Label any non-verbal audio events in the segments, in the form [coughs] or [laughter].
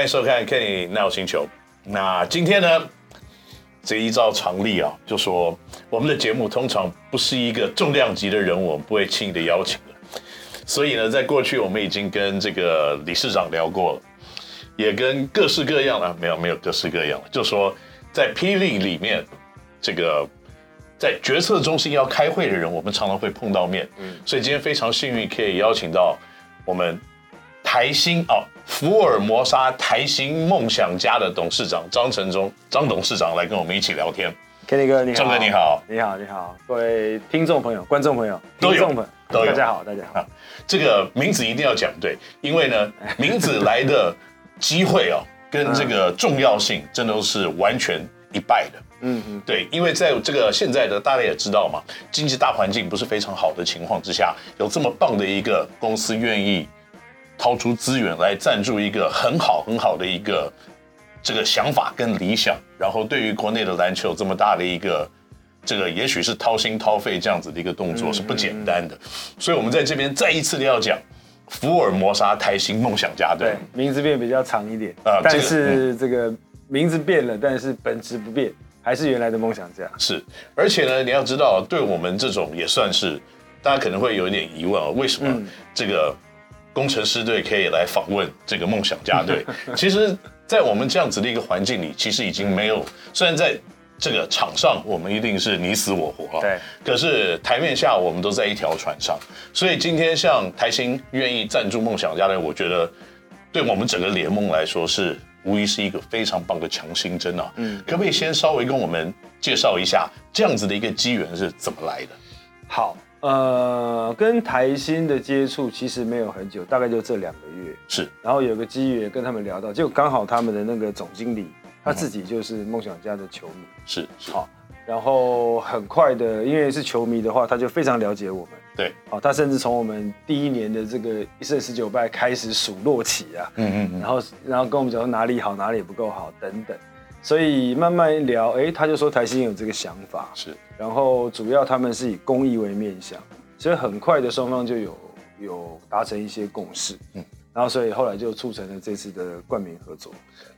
欢迎收看 Kenny NOW 星球。那今天呢，这依照常例啊，就说我们的节目通常不是一个重量级的人物，我们不会轻易的邀请的。所以呢，在过去我们已经跟这个理事长聊过了，也跟各式各样的，没有没有各式各样的，就说在霹雳里面，这个在决策中心要开会的人，我们常常会碰到面。嗯，所以今天非常幸运可以邀请到我们台新哦。福尔摩沙台新梦想家的董事长张承忠张董事长来跟我们一起聊天。Kenny 哥你好，张哥你好，你好你好，各位听众朋友、观众朋友、听众朋友都有，大家好，大家好。这个名字一定要讲对，因为呢，名字来的机会哦，跟这个重要性真的都是完全一败的。嗯嗯，对，因为在这个现在的大家也知道嘛，经济大环境不是非常好的情况之下，有这么棒的一个公司愿意。掏出资源来赞助一个很好很好的一个这个想法跟理想，然后对于国内的篮球这么大的一个这个，也许是掏心掏肺这样子的一个动作是不简单的，所以我们在这边再一次的要讲福尔摩沙台新梦想家队，对，名字变比较长一点啊，但是这个名字变了，但是本质不变，还是原来的梦想家。是，而且呢，你要知道，对我们这种也算是大家可能会有一点疑问啊，为什么这个？工程师队可以来访问这个梦想家队。[laughs] 其实，在我们这样子的一个环境里，其实已经没有。虽然在这个场上，我们一定是你死我活啊，对。可是台面下，我们都在一条船上。所以今天像台新愿意赞助梦想家队，我觉得对我们整个联盟来说，是无疑是一个非常棒的强心针啊。嗯。可不可以先稍微跟我们介绍一下这样子的一个机缘是怎么来的？好。呃，跟台新的接触其实没有很久，大概就这两个月。是，然后有个机缘跟他们聊到，就刚好他们的那个总经理他自己就是梦想家的球迷。是，是，好，然后很快的，因为是球迷的话，他就非常了解我们。对，好，他甚至从我们第一年的这个一胜十九败开始数落起啊。嗯嗯嗯。然后，然后跟我们讲说哪里好，哪里不够好等等。所以慢慢一聊，哎，他就说台新有这个想法，是，然后主要他们是以公益为面向，所以很快的双方就有有达成一些共识，嗯，然后所以后来就促成了这次的冠名合作，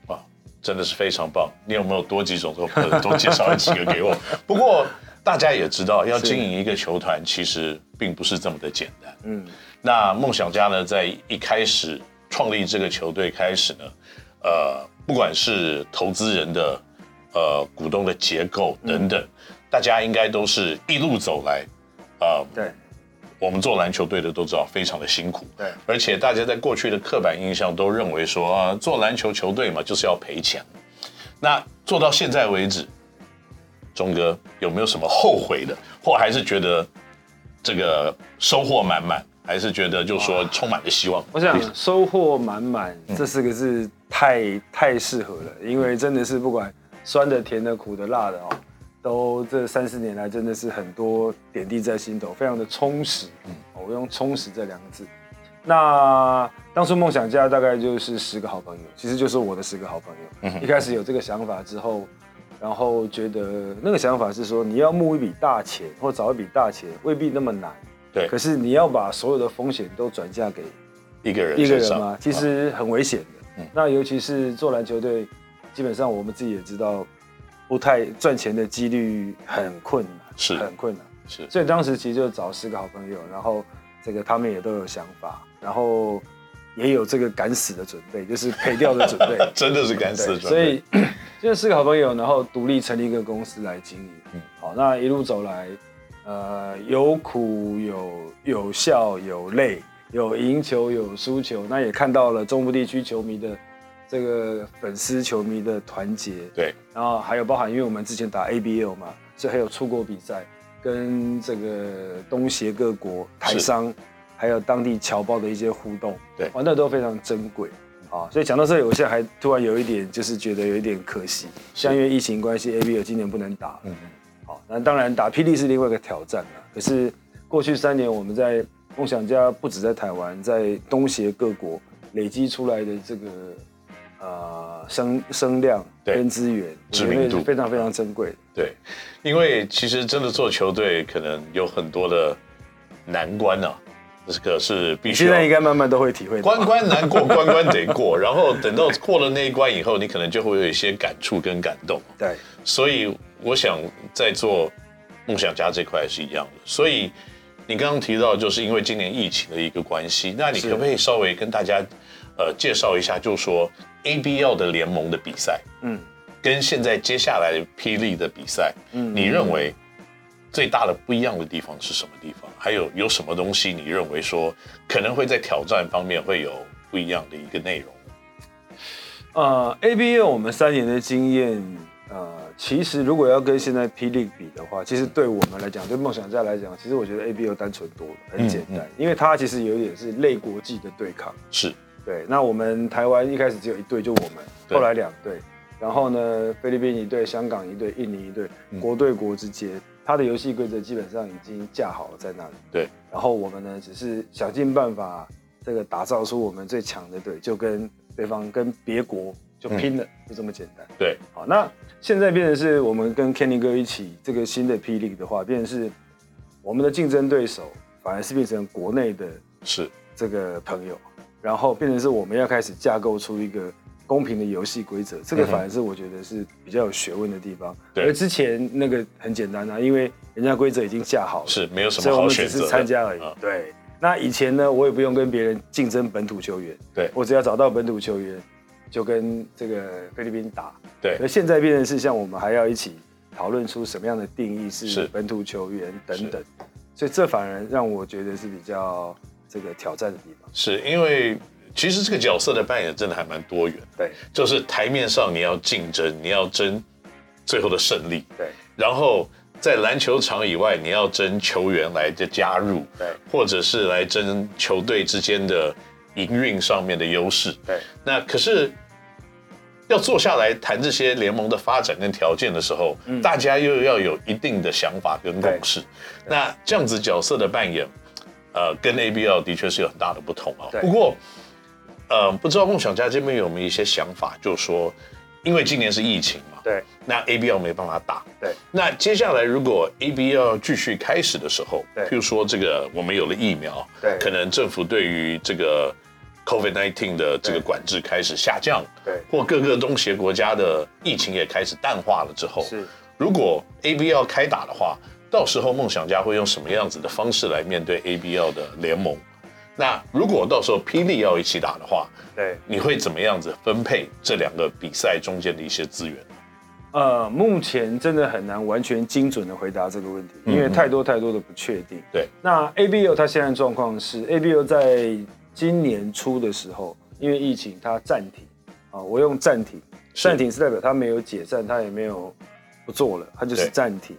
哇，真的是非常棒！你有没有多几种都多介绍几个给我？不过大家也知道，要经营一个球团其实并不是这么的简单，嗯，那梦想家呢，在一开始创立这个球队开始呢，呃。不管是投资人的，呃，股东的结构等等，嗯、大家应该都是一路走来，呃，对，我们做篮球队的都知道非常的辛苦，对，而且大家在过去的刻板印象都认为说啊，做篮球球队嘛就是要赔钱，那做到现在为止，钟哥有没有什么后悔的，或还是觉得这个收获满满？还是觉得就是说充满了希望。我想收获满满这四个字太太适合了，因为真的是不管酸的、甜的、苦的、辣的哦，都这三四年来真的是很多点滴在心头，非常的充实。我用充实这两个字。那当初梦想家大概就是十个好朋友，其实就是我的十个好朋友。一开始有这个想法之后，然后觉得那个想法是说，你要募一笔大钱或找一笔大钱，未必那么难。对，可是你要把所有的风险都转嫁给一个人一个人吗？其实很危险的。嗯，那尤其是做篮球队，基本上我们自己也知道，不太赚钱的几率很困难，是很困难。是，所以当时其实就找十个好朋友，然后这个他们也都有想法，然后也有这个敢死的准备，就是赔掉的准备，[laughs] 真的是敢死的准备。所以就四个好朋友，然后独立成立一个公司来经营。嗯，好，那一路走来。呃，有苦有有笑有泪，有赢球有输球，那也看到了中部地区球迷的这个粉丝球迷的团结。对，然后还有包含，因为我们之前打 ABL 嘛，所以还有出国比赛，跟这个东协各国台商，还有当地侨胞的一些互动，对，玩的都非常珍贵啊。所以讲到这里，我现在还突然有一点，就是觉得有一点可惜，像因为疫情关系，ABL 今年不能打。嗯嗯。好。那当然，打霹雳是另外一个挑战了。可是过去三年，我们在梦想家不止在台湾，在东协各国累积出来的这个呃声声量跟资源，知名度非常非常珍贵的。对，因为其实真的做球队，可能有很多的难关啊。这个是必须。现在应该慢慢都会体会到。关关难过，关关得过。然后等到过了那一关以后，你可能就会有一些感触跟感动。对，所以我想在做梦想家这块是一样的。所以你刚刚提到，就是因为今年疫情的一个关系，那你可不可以稍微跟大家呃介绍一下，就是说 ABL 的联盟的比赛，嗯，跟现在接下来霹雳的比赛，嗯，你认为？最大的不一样的地方是什么地方？还有有什么东西你认为说可能会在挑战方面会有不一样的一个内容？呃，ABL 我们三年的经验，呃，其实如果要跟现在霹雳比的话，其实对我们来讲，对梦想家来讲，其实我觉得 ABL 单纯多了，很简单，嗯嗯、因为它其实有点是类国际的对抗。是，对。那我们台湾一开始只有一队，就我们，对后来两队，然后呢，菲律宾一队，香港一队，印尼一队，国对国之间。嗯它的游戏规则基本上已经架好了在那里。对，然后我们呢，只是想尽办法这个打造出我们最强的队，就跟对方跟别国就拼了，嗯、就这么简单。对，好，那现在变成是我们跟 Kenny 哥一起这个新的霹雳的话，变成是我们的竞争对手反而是变成国内的，是这个朋友，然后变成是我们要开始架构出一个。公平的游戏规则，这个反而是我觉得是比较有学问的地方。对，而之前那个很简单啊，因为人家规则已经架好了，是没有什么好选择，所以我们只是参加而已。嗯、对，那以前呢，我也不用跟别人竞争本土球员，对，我只要找到本土球员，就跟这个菲律宾打。对，而现在变成是像我们还要一起讨论出什么样的定义是本土球员等等，所以这反而让我觉得是比较这个挑战的地方。是因为。其实这个角色的扮演真的还蛮多元，对，就是台面上你要竞争，你要争最后的胜利，对，然后在篮球场以外，你要争球员来的加入，对，或者是来争球队之间的营运上面的优势，对。那可是要坐下来谈这些联盟的发展跟条件的时候，嗯，大家又要有一定的想法跟共识。那这样子角色的扮演，呃，跟 ABL 的确是有很大的不同啊。不过。呃，不知道梦想家这边有没有一些想法，就是说，因为今年是疫情嘛，对，那 ABL 没办法打，对，那接下来如果 ABL 继续开始的时候，对，譬如说这个我们有了疫苗，对，可能政府对于这个 COVID-19 的这个管制开始下降，对，或各个东协国家的疫情也开始淡化了之后，是，如果 ABL 开打的话，到时候梦想家会用什么样子的方式来面对 ABL 的联盟？那如果到时候霹雳要一起打的话，对，你会怎么样子分配这两个比赛中间的一些资源？呃，目前真的很难完全精准的回答这个问题，因为太多太多的不确定。对，那 ABO 它现在状况是，ABO 在今年初的时候，因为疫情它暂停啊，我用暂停，暂停是代表它没有解散，它也没有不做了，它就是暂停。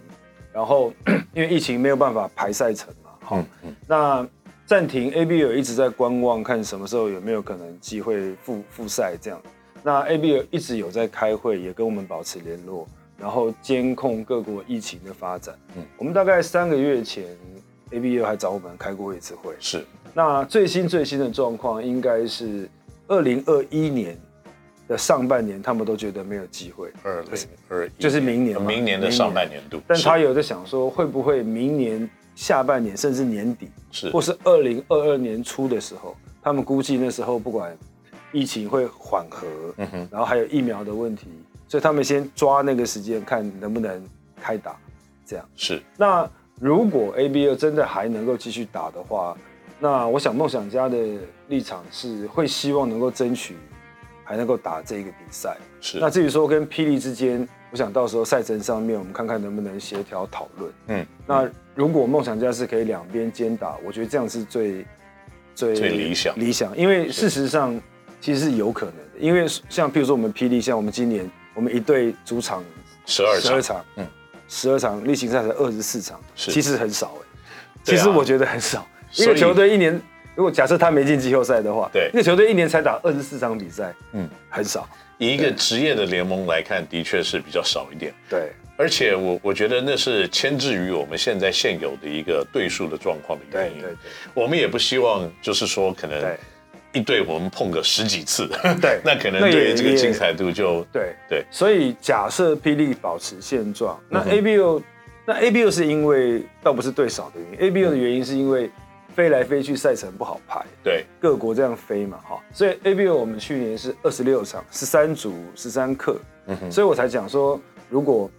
然后 [clears throat] 因为疫情没有办法排赛程嘛，好，那。暂停，ABL 一直在观望，看什么时候有没有可能机会复复赛这样。那 ABL 一直有在开会，也跟我们保持联络，然后监控各国疫情的发展。嗯，我们大概三个月前，ABL 还找我们开过一次会。是。那最新最新的状况应该是二零二一年的上半年，他们都觉得没有机会。二零二一就是明年，明年的上半年度。但他有在想说，会不会明年？下半年甚至年底，是或是二零二二年初的时候，他们估计那时候不管疫情会缓和，嗯哼，然后还有疫苗的问题，所以他们先抓那个时间看能不能开打，这样是。那如果 ABL 真的还能够继续打的话，那我想梦想家的立场是会希望能够争取还能够打这个比赛。是。那至于说跟霹雳之间。我想到时候赛程上面，我们看看能不能协调讨论。嗯，那如果梦想家是可以两边兼打，我觉得这样是最最最理想理想。因为事实上其实是有可能的，因为像譬如说我们霹雳，像我们今年我们一队主场十二十二场，嗯，十二场例行赛才二十四场，是其实很少哎。其实我觉得很少，因为球队一年如果假设他没进季后赛的话，对，那个球队一年才打二十四场比赛，嗯，很少。以一个职业的联盟来看，的确是比较少一点。对，而且我我觉得那是牵制于我们现在现有的一个对数的状况的原因。对对对，我们也不希望就是说可能一队我们碰个十几次，对，[laughs] 那可能对这个精彩度就对对。所以假设霹雳保持现状，那 A B O、嗯、那 A B O 是因为倒不是对少的原因，A B O 的原因是因为飞来飞去，赛程不好排。对，各国这样飞嘛，哈，所以 ABO 我们去年是二十六场，十三组，十三课，嗯哼，所以我才讲说，如果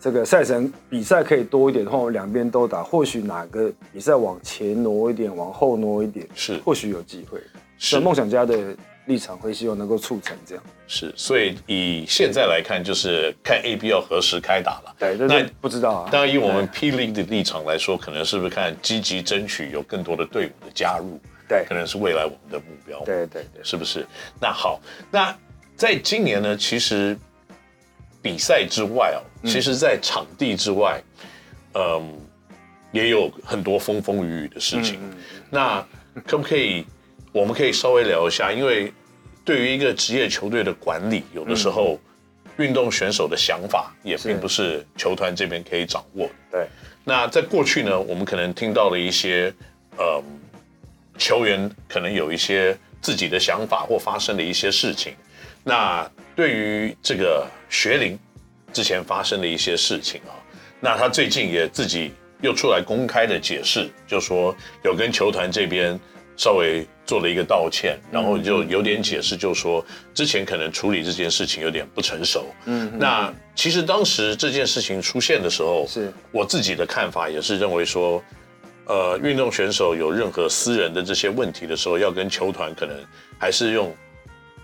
这个赛程比赛可以多一点的话，我两边都打，或许哪个比赛往前挪一点，往后挪一点，是，或许有机会。是。梦想家的立场会希望能够促成这样。是，所以以现在来看，就是看 A B 要何时开打了。对，那不知道啊。当然，以我们 P League 的立场来说，可能是不是看积极争取有更多的队伍的加入？对，可能是未来我们的目标。对对对，是不是？那好，那在今年呢，其实比赛之外哦，其实在场地之外，嗯，也有很多风风雨雨的事情。那可不可以，我们可以稍微聊一下？因为对于一个职业球队的管理，有的时候，运动选手的想法也并不是球团这边可以掌握的。对。那在过去呢，我们可能听到了一些，呃，球员可能有一些自己的想法或发生的一些事情。那对于这个学龄之前发生的一些事情啊，那他最近也自己又出来公开的解释，就说有跟球团这边。稍微做了一个道歉，然后就有点解释，就说之前可能处理这件事情有点不成熟。嗯，那其实当时这件事情出现的时候，是我自己的看法也是认为说，呃，运动选手有任何私人的这些问题的时候，要跟球团可能还是用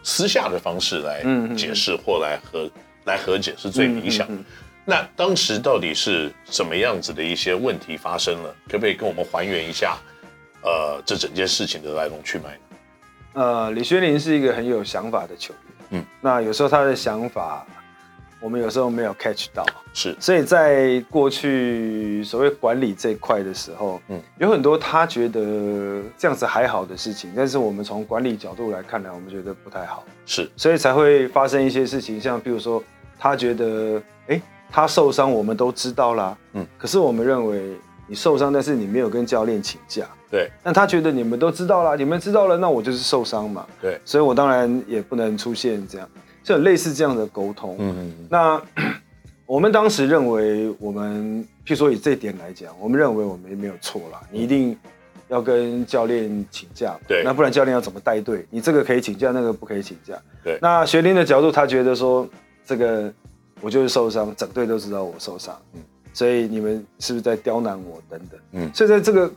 私下的方式来解释或来和来和解是最理想的。那当时到底是什么样子的一些问题发生了？可不可以跟我们还原一下？呃，这整件事情的来龙去脉。呃，李学林是一个很有想法的球员。嗯，那有时候他的想法，我们有时候没有 catch 到。是，所以在过去所谓管理这一块的时候，嗯，有很多他觉得这样子还好的事情，但是我们从管理角度来看呢，我们觉得不太好。是，所以才会发生一些事情，像比如说，他觉得，哎，他受伤，我们都知道啦。嗯，可是我们认为你受伤，但是你没有跟教练请假。对，那他觉得你们都知道了，你们知道了，那我就是受伤嘛。对，所以我当然也不能出现这样，就类似这样的沟通。嗯嗯。那 [clears throat] 我们当时认为，我们譬如说以这一点来讲，我们认为我们没有错啦。你一定要跟教练请假，对，那不然教练要怎么带队？你这个可以请假，那个不可以请假。对。那学林的角度，他觉得说，这个我就是受伤，整队都知道我受伤，嗯，所以你们是不是在刁难我等等？嗯，所以在这个。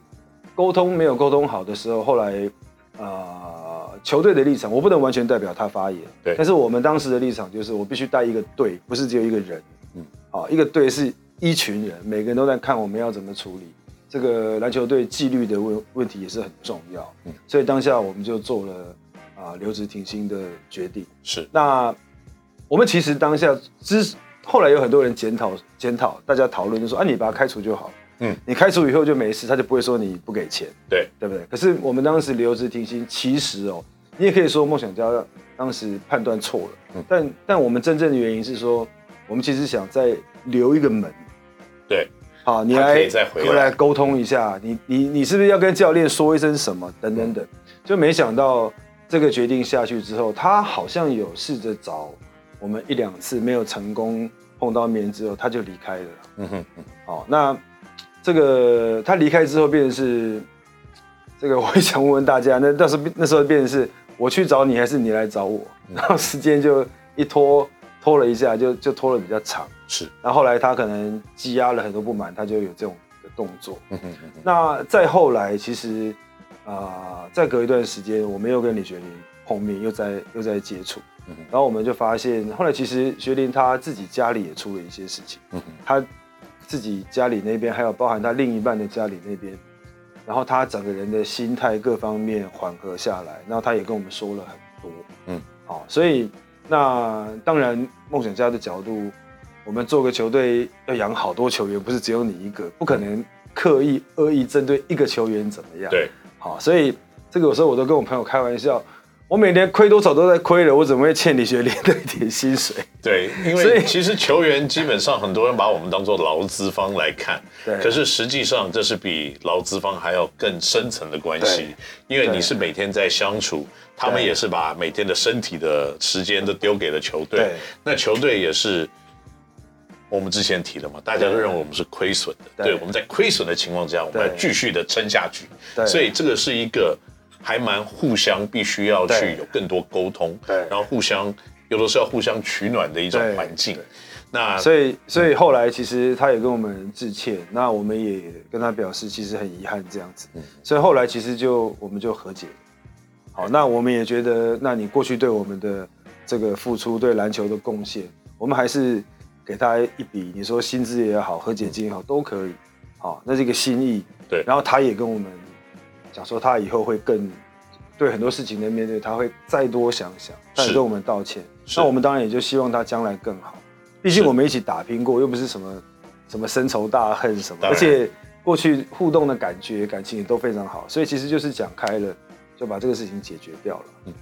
沟通没有沟通好的时候，后来，呃，球队的立场我不能完全代表他发言，对。但是我们当时的立场就是，我必须带一个队，不是只有一个人，嗯，好，一个队是一群人，每个人都在看我们要怎么处理这个篮球队纪律的问问题也是很重要，嗯。所以当下我们就做了啊、呃、留职停薪的决定。是。那我们其实当下之后来有很多人检讨检讨，大家讨论就说啊，你把他开除就好。嗯，你开除以后就没事，他就不会说你不给钱，对。对不对？可是我们当时留职停薪，其实哦，你也可以说梦想家当时判断错了，嗯，但但我们真正的原因是说，我们其实想再留一个门，对，好，你来再回来。沟通一下，你你你是不是要跟教练说一声什么等等等，就没想到这个决定下去之后，他好像有试着找我们一两次没有成功碰到面之后，他就离开了，嗯哼，好，那。这个他离开之后，变成是这个，我也想问问大家，那到时候那时候变成是我去找你，还是你来找我？然后时间就一拖拖了一下，就就拖了比较长。是，然后后来他可能积压了很多不满，他就有这种的动作。那再后来，其实啊、呃，再隔一段时间，我们又跟李学林碰面，又在又在接触。然后我们就发现，后来其实学林他自己家里也出了一些事情。嗯他。自己家里那边，还有包含他另一半的家里那边，然后他整个人的心态各方面缓和下来，然后他也跟我们说了很多，嗯，好，所以那当然梦想家的角度，我们做个球队要养好多球员，不是只有你一个，不可能刻意恶意针对一个球员怎么样，对，好，所以这个有时候我都跟我朋友开玩笑。我每年亏多少都在亏了，我怎么会欠李学林的一点薪水？对，因为其实球员基本上很多人把我们当做劳资方来看，对。可是实际上这是比劳资方还要更深层的关系，因为你是每天在相处，他们也是把每天的身体的时间都丢给了球队，那球队也是我们之前提的嘛，大家都认为我们是亏损的，对，对，我们在亏损的情况之下，我们要继续的撑下去，对，所以这个是一个还蛮互相必须要去有更多沟通，对，然后互相有的时候要互相取暖的一种环境。那所以所以后来其实他也跟我们致歉，那我们也跟他表示其实很遗憾这样子，所以后来其实就我们就和解。好，那我们也觉得，那你过去对我们的这个付出，对篮球的贡献，我们还是。给他一笔，你说薪资也好，和解金也好，都可以。好，那这个心意。对。然后他也跟我们讲说，他以后会更对很多事情的面对，他会再多想想，再跟我们道歉。那我们当然也就希望他将来更好。毕竟我们一起打拼过，又不是什么什么深仇大恨什么，而且过去互动的感觉、感情也都非常好，所以其实就是讲开了，就把这个事情解决掉了。嗯，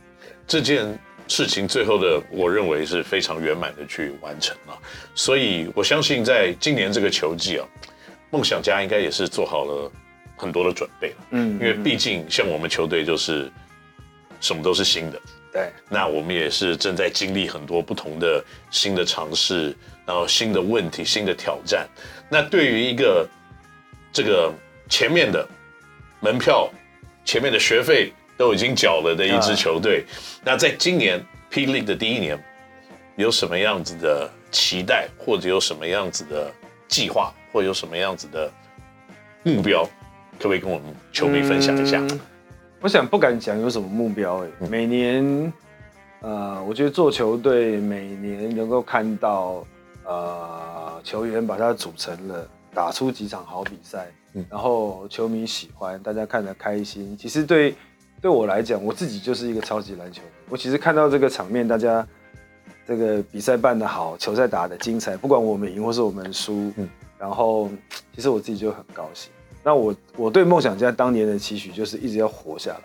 这件。事情最后的，我认为是非常圆满的去完成了，所以我相信在今年这个球季啊，梦想家应该也是做好了很多的准备了。嗯，因为毕竟像我们球队就是什么都是新的，对，那我们也是正在经历很多不同的新的尝试，然后新的问题、新的挑战。那对于一个这个前面的门票、前面的学费。都已经缴了的一支球队，那在今年 P League 的第一年，有什么样子的期待，或者有什么样子的计划，或者有什么样子的目标，可不可以跟我们球迷分享一下？嗯、我想不敢讲有什么目标，哎，每年，呃，我觉得做球队每年能够看到，呃，球员把它组成了，打出几场好比赛，然后球迷喜欢，大家看得开心，其实对。对我来讲，我自己就是一个超级篮球。我其实看到这个场面，大家这个比赛办得好，球赛打得精彩，不管我们赢或是我们输，嗯，然后其实我自己就很高兴。那我我对梦想家当年的期许就是一直要活下来。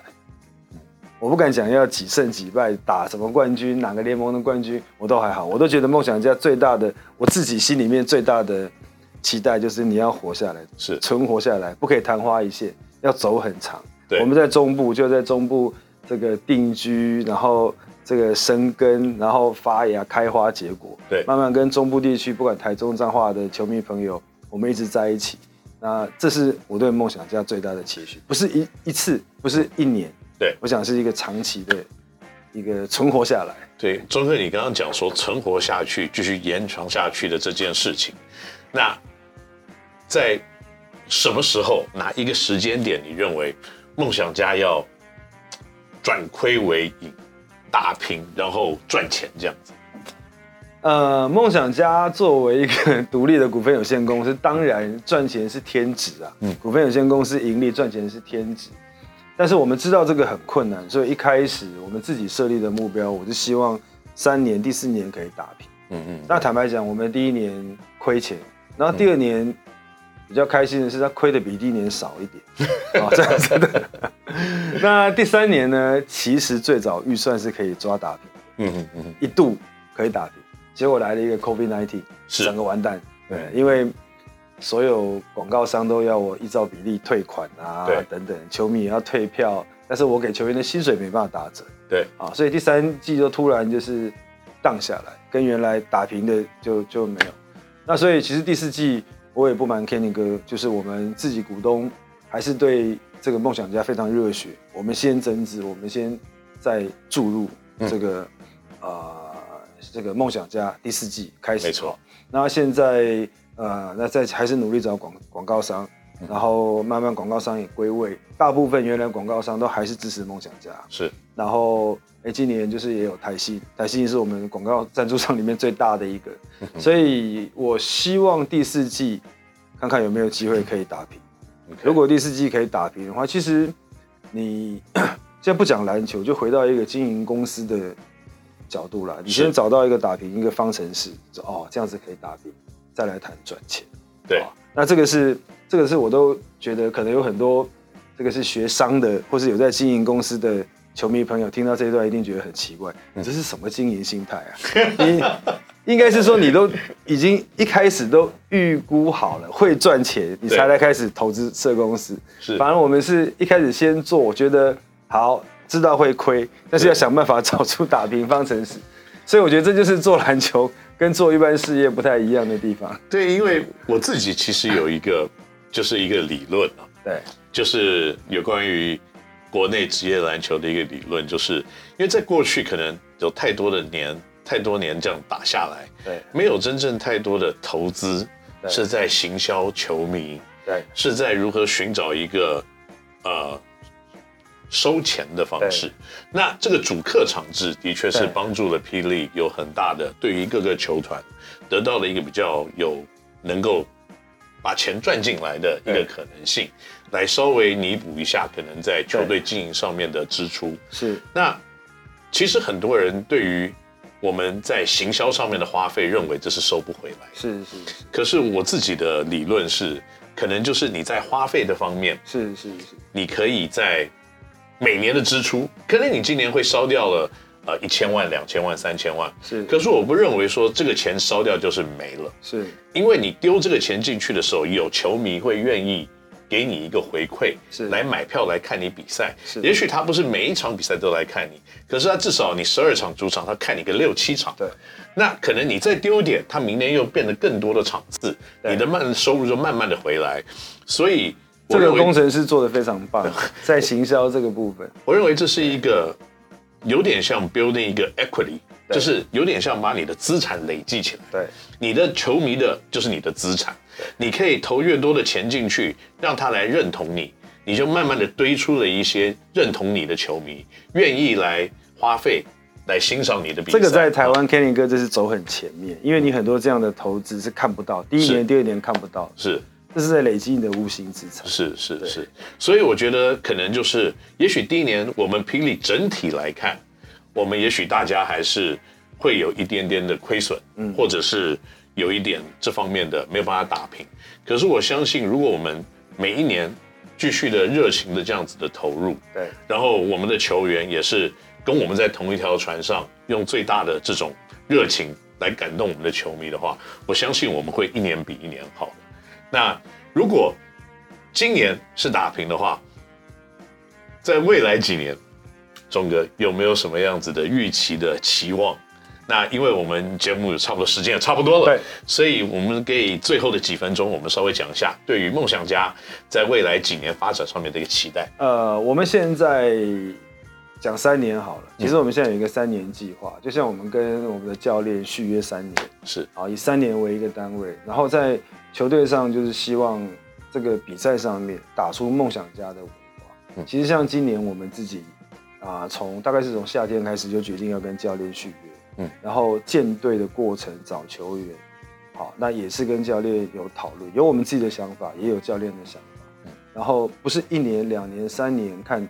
我不敢讲要几胜几败，打什么冠军，哪个联盟的冠军，我都还好。我都觉得梦想家最大的，我自己心里面最大的期待就是你要活下来，是存活下来，不可以昙花一现，要走很长。对我们在中部，就在中部这个定居，然后这个生根，然后发芽、开花、结果。对，慢慢跟中部地区，不管台中、彰化的球迷朋友，我们一直在一起。那这是我对梦想家最大的期许，不是一一次，不是一年。对，我想是一个长期的一个存活下来。对，钟哥，你刚刚讲说存活下去，继续延长下去的这件事情，那在什么时候，哪一个时间点，你认为？梦想家要转亏为盈，打拼，然后赚钱这样子。呃，梦想家作为一个独立的股份有限公司，当然赚钱是天职啊。嗯，股份有限公司盈利赚钱是天职，但是我们知道这个很困难，所以一开始我们自己设立的目标，我是希望三年、第四年可以打平。嗯嗯。那坦白讲，我们第一年亏钱，然后第二年。比较开心的是，他亏的比第一年少一点，啊，[laughs] 这样子的。那第三年呢？其实最早预算是可以抓打平，嗯嗯嗯，一度可以打平，结果来了一个 COVID-19，整个完蛋。对，因为所有广告商都要我依照比例退款啊，等等，球迷也要退票，但是我给球员的薪水没办法打折，对，啊，所以第三季就突然就是荡下来，跟原来打平的就就没有。那所以其实第四季。我也不瞒 Kenny 哥，就是我们自己股东还是对这个梦想家非常热血。我们先增资，我们先再注入这个啊、嗯呃，这个梦想家第四季开始。没错。那现在呃，那在还是努力找广广告商，然后慢慢广告商也归位。大部分原来广告商都还是支持梦想家。是。然后。哎，今年就是也有台新，台新是我们广告赞助商里面最大的一个，所以我希望第四季看看有没有机会可以打平。如果第四季可以打平的话，其实你 [coughs] 现在不讲篮球，就回到一个经营公司的角度啦。你先找到一个打平一个方程式，说哦这样子可以打平，再来谈赚钱。对，那这个是这个是我都觉得可能有很多这个是学商的，或是有在经营公司的。球迷朋友听到这一段一定觉得很奇怪，你这是什么经营心态啊？[laughs] 你应该是说你都已经一开始都预估好了会赚钱，你才来开始投资设公司。是，反而我们是一开始先做，我觉得好，知道会亏，但是要想办法找出打平方程式。所以我觉得这就是做篮球跟做一般事业不太一样的地方。对，因为我自己其实有一个，就是一个理论啊，对，就是有关于国内职业篮球的一个理论，就是因为在过去可能有太多的年，太多年这样打下来，对，没有真正太多的投资是在行销球迷，对，是在如何寻找一个呃。收钱的方式，那这个主客场制的确是帮助了霹雳有很大的对于各个球团得到了一个比较有能够把钱赚进来的一个可能性，来稍微弥补一下可能在球队经营上面的支出。是，那其实很多人对于我们在行销上面的花费，认为这是收不回来。是是，是。可是我自己的理论是，可能就是你在花费的方面，是是是，你可以在。每年的支出，可能你今年会烧掉了，呃，一千万、两千万、三千万，是。可是我不认为说这个钱烧掉就是没了，是。因为你丢这个钱进去的时候，有球迷会愿意给你一个回馈，是。来买票来看你比赛，是。也许他不是每一场比赛都来看你，可是他至少你十二场主场，他看你个六七场，对。那可能你再丢一点，他明年又变得更多的场次，你的慢收入就慢慢的回来，所以。这个工程师做的非常棒，[laughs] 在行销这个部分，我认为这是一个有点像 building 一个 equity，就是有点像把你的资产累积起来。对，你的球迷的就是你的资产，你可以投越多的钱进去，让他来认同你，你就慢慢的堆出了一些认同你的球迷，愿意来花费来欣赏你的比赛。这个在台湾 Kenny 哥这是走很前面，因为你很多这样的投资是看不到，第一年、第二年看不到，是。这是在累积你的无形资产，是是是，所以我觉得可能就是，也许第一年我们霹雳整体来看，我们也许大家还是会有一点点的亏损，嗯，或者是有一点这方面的没有办法打平。可是我相信，如果我们每一年继续的热情的这样子的投入，对，然后我们的球员也是跟我们在同一条船上，用最大的这种热情来感动我们的球迷的话，我相信我们会一年比一年好。那如果今年是打平的话，在未来几年，钟哥有没有什么样子的预期的期望？那因为我们节目差不多时间也差不多了，对，所以我们给最后的几分钟，我们稍微讲一下对于梦想家在未来几年发展上面的一个期待。呃，我们现在讲三年好了，其实我们现在有一个三年计划，就像我们跟我们的教练续约三年，是。啊，以三年为一个单位，然后在。球队上就是希望这个比赛上面打出梦想家的文化。嗯。其实像今年我们自己啊，从大概是从夏天开始就决定要跟教练续约，嗯，然后建队的过程找球员，好，那也是跟教练有讨论，有我们自己的想法，也有教练的想法，嗯。然后不是一年、两年、三年看，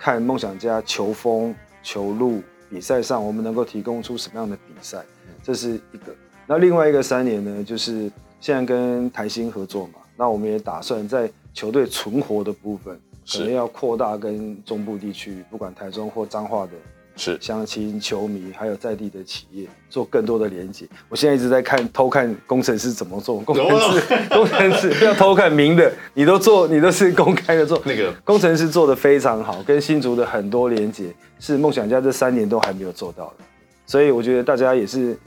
看梦想家球风、球路、比赛上我们能够提供出什么样的比赛，这是一个。那另外一个三年呢，就是。现在跟台新合作嘛，那我们也打算在球队存活的部分，可能要扩大跟中部地区，不管台中或彰化的，是乡亲、球迷，还有在地的企业，做更多的连接。我现在一直在看偷看工程师怎么做，工程师，[laughs] 工程师不要偷看明的，你都做，你都是公开的做。那个工程师做的非常好，跟新竹的很多连接，是梦想家这三年都还没有做到的，所以我觉得大家也是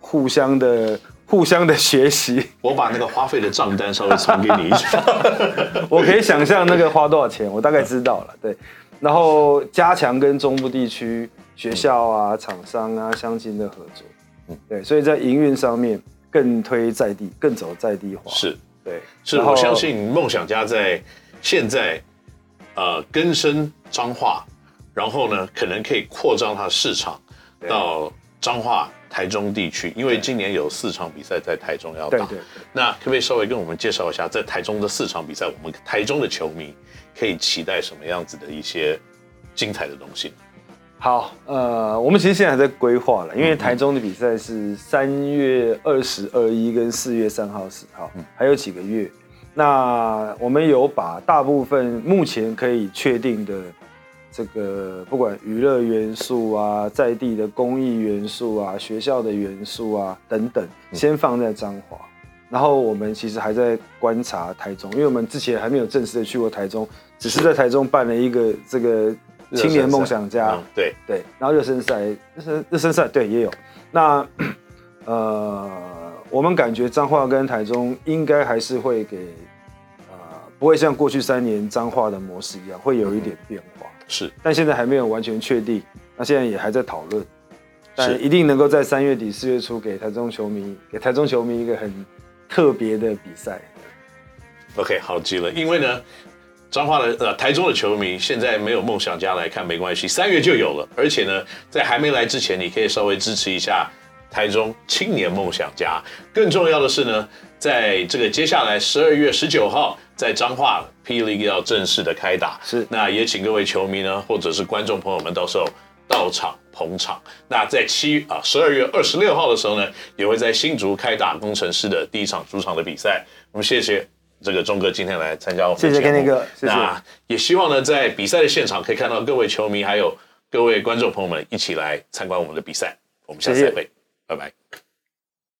互相的。互相的学习，我把那个花费的账单稍微传给你一下，[laughs] 我可以想象那个花多少钱，我大概知道了。对，然后加强跟中部地区学校啊、厂商啊、乡亲的合作。嗯，对，所以在营运上面更推在地，更走在地化。是，对，是我相信梦想家在现在呃根深彰化，然后呢可能可以扩张它的市场到彰化。台中地区，因为今年有四场比赛在台中要打，那可不可以稍微跟我们介绍一下，在台中的四场比赛，我们台中的球迷可以期待什么样子的一些精彩的东西？好，呃，我们其实现在还在规划了，因为台中的比赛是三月二十二一跟四月三号四号，还有几个月，那我们有把大部分目前可以确定的。这个不管娱乐元素啊，在地的公益元素啊，学校的元素啊等等，先放在彰化。然后我们其实还在观察台中，因为我们之前还没有正式的去过台中，只是在台中办了一个这个青年梦想家，对对。然后热身赛，热身热身赛对也有。那呃，我们感觉彰化跟台中应该还是会给，呃，不会像过去三年彰化的模式一样，会有一点变化。是，但现在还没有完全确定，那现在也还在讨论，但一定能够在三月底四月初给台中球迷，给台中球迷一个很特别的比赛。OK，好极了，因为呢。彰化的呃，台中的球迷现在没有梦想家来看没关系，三月就有了。而且呢，在还没来之前，你可以稍微支持一下台中青年梦想家。更重要的是呢，在这个接下来十二月十九号，在彰化 P League 要正式的开打，是那也请各位球迷呢，或者是观众朋友们，到时候到场捧场。那在七啊十二月二十六号的时候呢，也会在新竹开打工程师的第一场主场的比赛。我们谢谢。这个钟哥今天来参加我们的节目，谢谢哥，谢谢。那也希望呢，在比赛的现场可以看到各位球迷还有各位观众朋友们一起来参观我们的比赛。我们下次再会，拜拜。